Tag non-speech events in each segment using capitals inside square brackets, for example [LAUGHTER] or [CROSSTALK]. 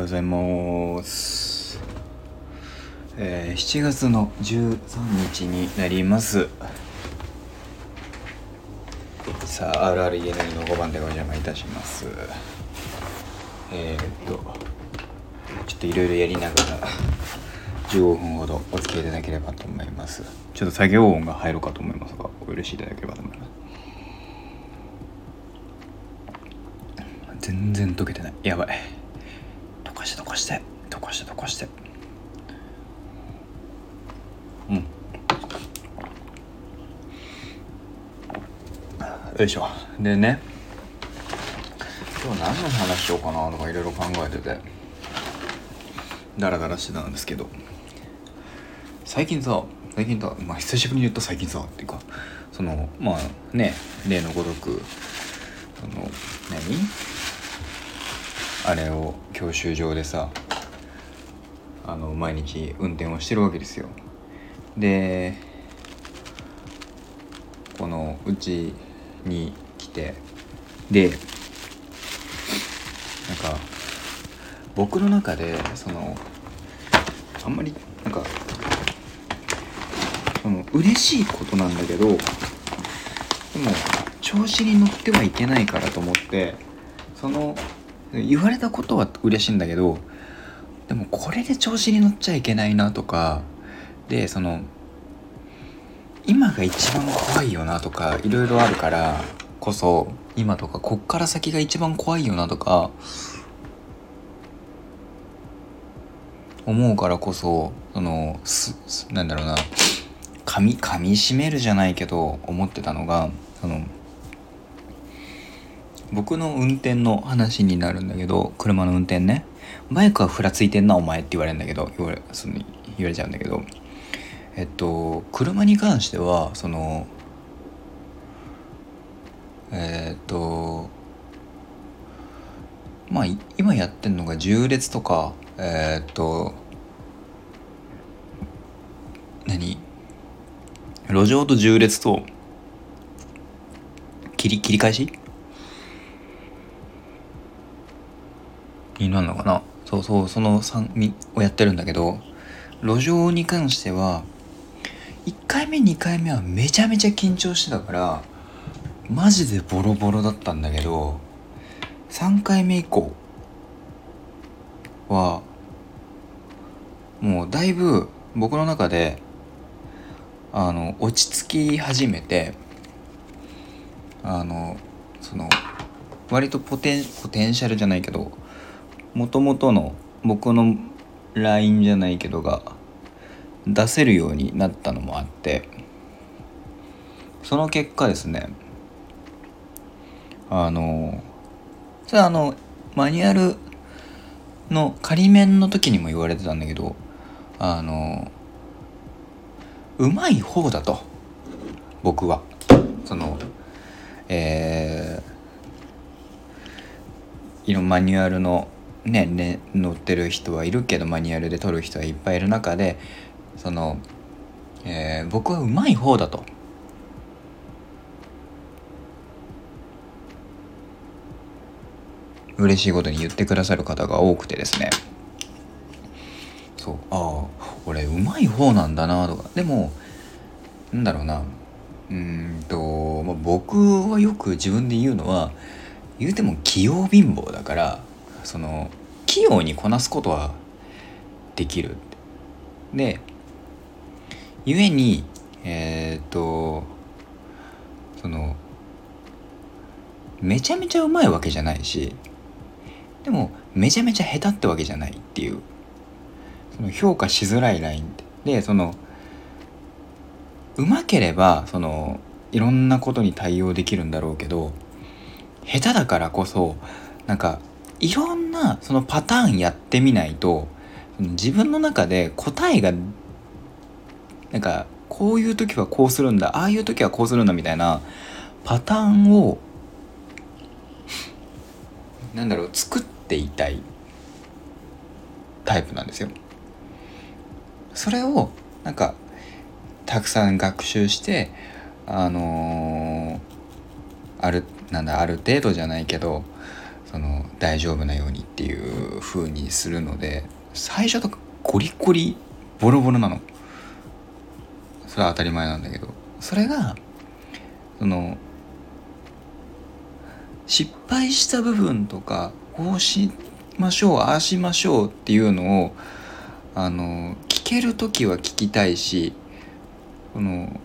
ようございます、えー7月の13日になります。さあ RRENN の5番でお邪魔いたします。えー、っとちょっといろいろやりながら15分ほどお付き合いいただければと思います。ちょっと作業音が入るかと思いますがお許しいただければと思います。全然溶けてない。やばい溶かして溶かして溶かして。うん。よいしょ。でね。今日何の話しようかなとかいろいろ考えてて。ダラダラしてたんですけど。最近さ最近さまあ久しぶりに言った最近さっていうかそのまあね例のごとくその何？あれを教習場でさあの毎日運転をしてるわけですよ。でこのうちに来てでなんか僕の中でそのあんまりなんかその嬉しいことなんだけどでも調子に乗ってはいけないからと思ってその言われたことは嬉しいんだけどでもこれで調子に乗っちゃいけないなとかでその今が一番怖いよなとかいろいろあるからこそ今とかこっから先が一番怖いよなとか思うからこそそのすすなんだろうな噛み噛みしめるじゃないけど思ってたのがその僕の運転の話になるんだけど車の運転ね。バイクはふらついてんなお前って言われるんだけど言われその言われちゃうんだけどえっと車に関してはそのえっとまあ今やってんのが縦列とかえっと何？路上と縦列と切り切り返し？になるのかな？そうそうその3みをやってるんだけど路上に関しては1回目2回目はめちゃめちゃ緊張してたからマジでボロボロだったんだけど3回目以降はもうだいぶ僕の中であの落ち着き始めてあのその割とポテンポテンシャルじゃないけどもともとの僕のラインじゃないけどが出せるようになったのもあってその結果ですねあのそれあのマニュアルの仮面の時にも言われてたんだけどあのうまい方だと僕は。そのえー、いろんなマニュアルのねね乗ってる人はいるけどマニュアルで撮る人はいっぱいいる中でその、えー僕はうまい方だと。嬉しいことに言ってくださる方が多くてですね。そうああ俺うまい方なんだなとか。でもなんだろうな。うんと、まあ、僕はよく自分で言うのは言うても器用貧乏だからその器用にこなすことはできる。で故にえーっとそのめちゃめちゃうまいわけじゃないしでもめちゃめちゃ下手ってわけじゃないっていうその評価しづらいライン。ででそのうまければそのいろんなことに対応できるんだろうけど下手だからこそなんかいろんなそのパターンやってみないと自分の中で答えがなんかこういう時はこうするんだああいう時はこうするんだみたいなパターンをなんだろう作っていたいタイプなんですよ。それをなんかたくさん学習してあのーあるなんだある程度じゃないけどその大丈夫なようにっていう風にするので最初とかゴリゴリボロボロなの。それは当たり前なんだけど。それがその失敗した部分とかこうしましょうああしましょうっていうのをあの聞ける時は聞きたいしこの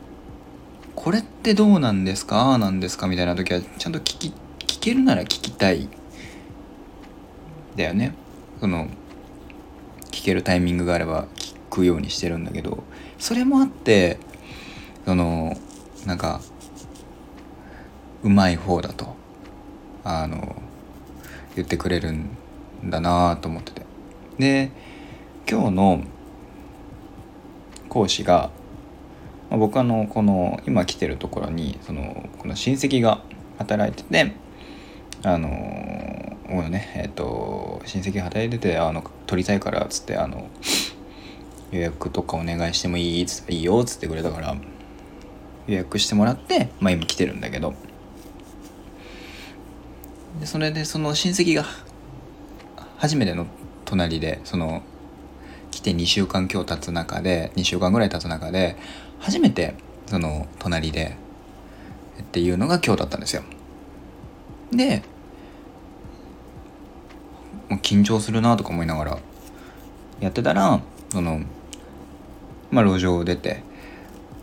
これってどうなんですかああなんですかみたいな時はちゃんと聞き聞けるなら聞きたい。だよね。その聞けるタイミングがあれば聞くようにしてるんだけどそれもあってそのなんかうまい方だとあの言ってくれるんだなと思ってて。で今日の講師が、まあ、僕あのこの今来てるところにそのこの親戚が働いててあのね。えっ、ー、と親戚働いててあの撮りたいからっつってあの予約とかお願いしてもいい？っつっていいよっつってくれたから予約してもらってまあ今来てるんだけど。でそれでその親戚が初めての隣でその来て2週間今日経つ中で2週間ぐらい経つ中で初めてその隣でっていうのが今日だったんですよ。で緊張するなとか思いながらやってたらそのまあ路上を出て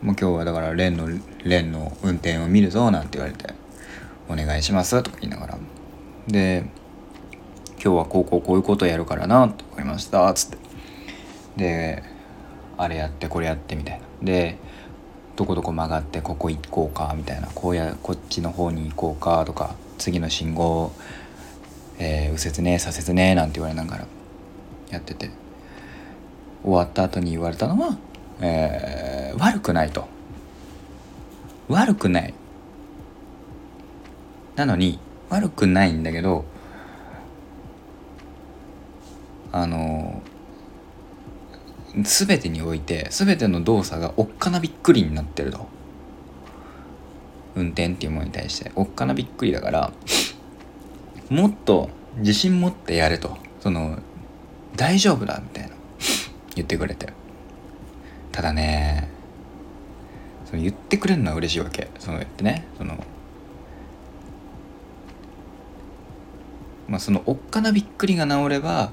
もう今日はだからレンのレンの運転を見るぞなんて言われてお願いしますとか言いながら。で今日はこうこうこういうことやるからなと思いましたっつって。であれやってこれやってみたいな。でどこどこ曲がってここ行こうかみたいな。こうやこっちの方に行こうかとか次の信号、えー、右折ね左折ねなんて言われながらやってて。終わった後に言われたのは、えー、悪くないと。悪くない。なのに悪くないんだけどあの全てにおいて全ての動作がおっかなびっくりになってると。運転っていうものに対して。おっかなびっくりだからもっと自信持ってやれと。その大丈夫だみたいな。言ってくれて。ただねその言ってくれるのは嬉しいわけ。そのやってねそのまあ、そのおっかなびっくりが治れば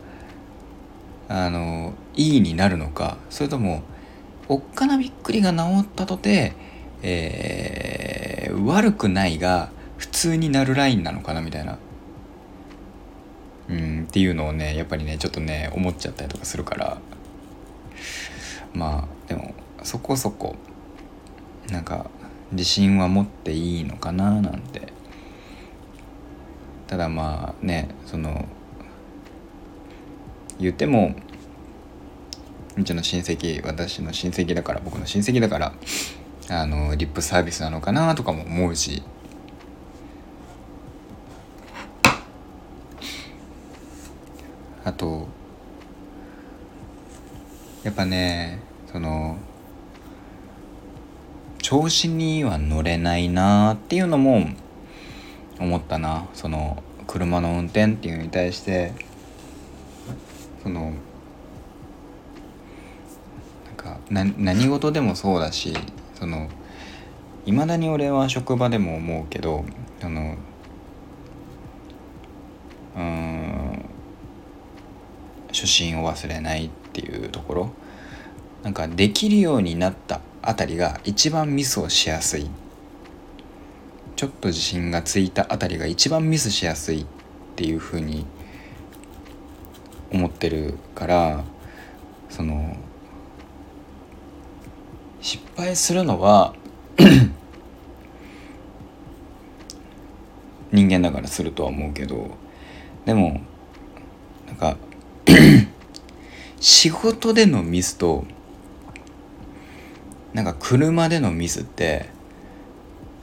あのいいになるのか。それともおっかなびっくりが治ったとて、えー、悪くないが普通になるラインなのかなみたいな。っていうのをねやっぱりねちょっとね思っちゃったりとかするから。まあでもそこそこなんか自信は持っていいのかななんて。ただまあねその言ってもうちの親戚私の親戚だから僕の親戚だからあのリップサービスなのかなとかも思うし。あとやっぱねその調子には乗れないなっていうのも思ったな。その車の運転っていうのに対してそのなんかな何事でもそうだしそのいまだに俺は職場でも思うけどあのうん初心を忘れないっていうところ。なんかできるようになったあたりが一番ミスをしやすい。ちょっと自信がついたあたりが一番ミスしやすいっていうふうに思ってるからその失敗するのは [COUGHS] 人間だからするとは思うけどでもなんか仕事でのミスとなんか車でのミスって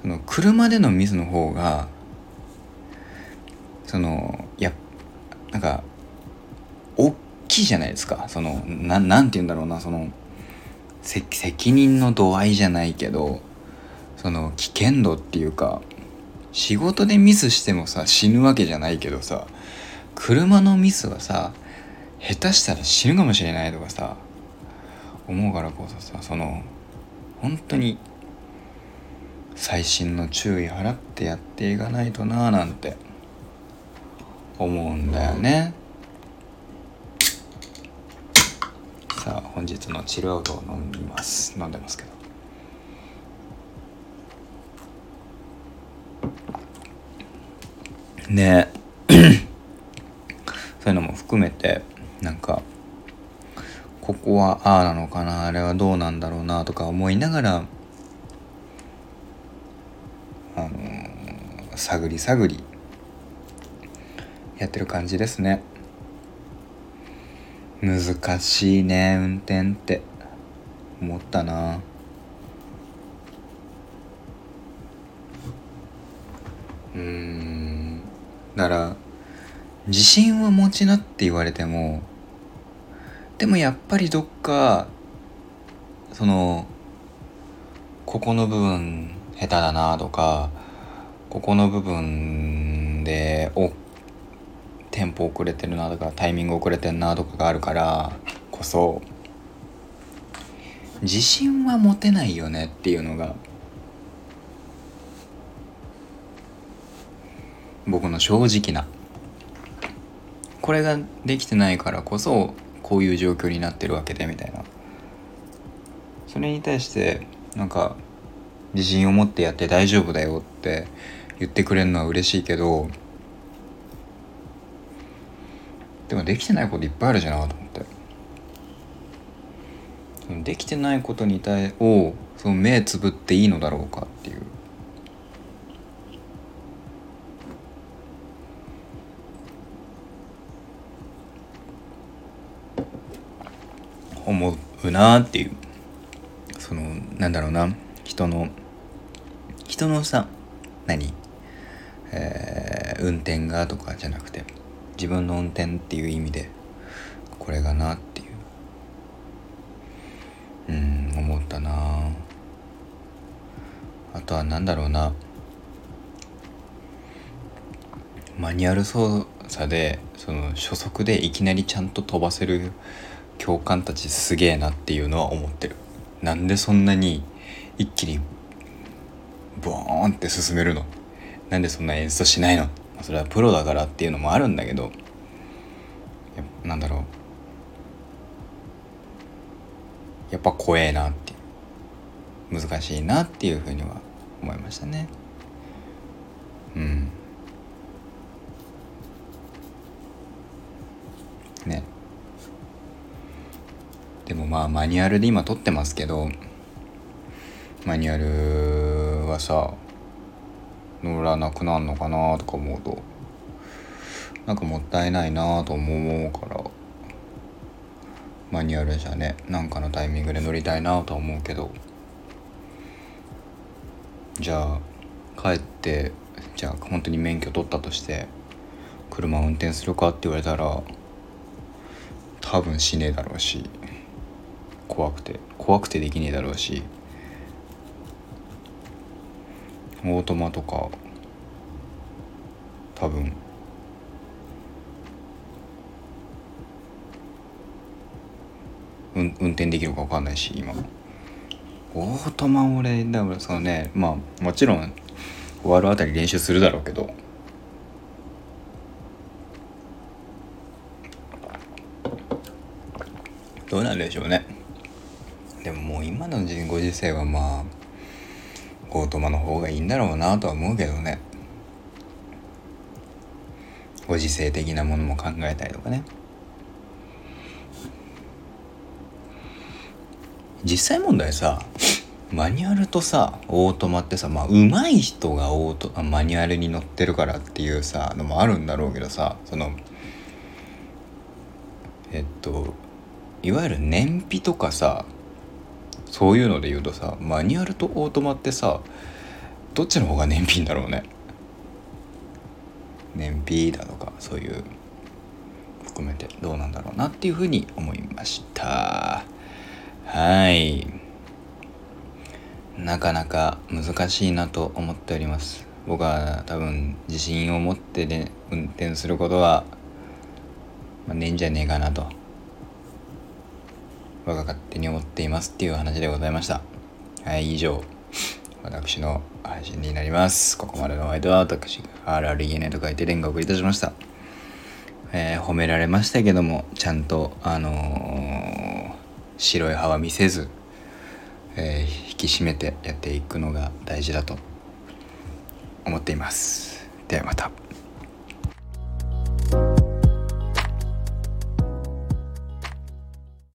その車でのミスの方がそのいやなんか大きいじゃないですか。そのななんて言うんだろうなその責任の度合いじゃないけどその危険度っていうか仕事でミスしてもさ死ぬわけじゃないけどさ車のミスはさ下手したら死ぬかもしれないとかさ思うからこそさその本当に細心の注意払ってやっていかないとなーなんて思うんだよね。さあ本日のチルアウトを飲みます。飲んでますけど。ね [CLEARS THROAT] そういうのも含めてなんかここはああなのかなあれはどうなんだろうなとか思いながらあのー、探り探りやってる感じですね。難しいね運転って。思ったな。うん。だから自信は持ちなって言われてもでもやっぱりどっかそのここの部分下手だなとかここの部分でおテンポ遅れてるなとかタイミング遅れてるなとかがあるからこそ自信は持てないよねっていうのが僕の正直なこれができてないからこそこういう状況になってるわけでみたいな。それに対してなんか自信を持ってやって大丈夫だよって言ってくれるのは嬉しいけどでもできてないこといっぱいあるじゃなと思って。できてないことに対をその目つぶっていいのだろうかっていう。思うなっていう。そのなんだろうな。人の人のさ何？えー、運転がとかじゃなくて自分の運転っていう意味でこれがなっていう。うん思ったな。あとは何だろうな。マニュアル操作でその初速でいきなりちゃんと飛ばせる教官たちすげえなっていうのは思ってる。なんでそんなに一気にボーンって進めるの？なんでそんな演奏しないの？それはプロだからっていうのもあるんだけど。なんだろう。やっぱ怖えなって。難しいなっていうふうには思いましたねうんねでもまあマニュアルで今撮ってますけどマニュアルはさ乗らなくなるのかなとか思うとなんかもったいないなと思うからマニュアルじゃねなんかのタイミングで乗りたいなとは思うけどじゃあ帰ってじゃあ本当に免許取ったとして車運転するかって言われたら多分しねえだろうし。怖くて怖くてできねえだろうしオートマとか多分。運転できるか分かんないし今。オートマ俺だからそのねまあもちろん終わるあたり練習するだろうけど。どうなんでしょうね。でももう今のご時世はまあオートマの方がいいんだろうなとは思うけどね。ご時世的なものも考えたりとかね。実際問題さマニュアルとさオートマってさまあ上手い人がオートマニュアルに乗ってるからっていうさのもあるんだろうけどさそのえっといわゆる燃費とかさそういうので言うとさマニュアルとオートマってさどっちの方が燃費だろうね？燃費だとかそういう含めてどうなんだろうなっていうふうに思いました。はい。なかなか難しいなと思っております。僕は多分自信を持ってで運転することは、まあ、ねえんじゃねえかなと。我が勝手に思っていますっていう話でございました。はい以上。私の配信になります。ここまでのお相手は私 RRENA と書いて連がお送りいたしました。えー、褒められましたけどもちゃんとあのー、白い歯は見せず、えー、引き締めてやっていくのが大事だと思っています。ではまた。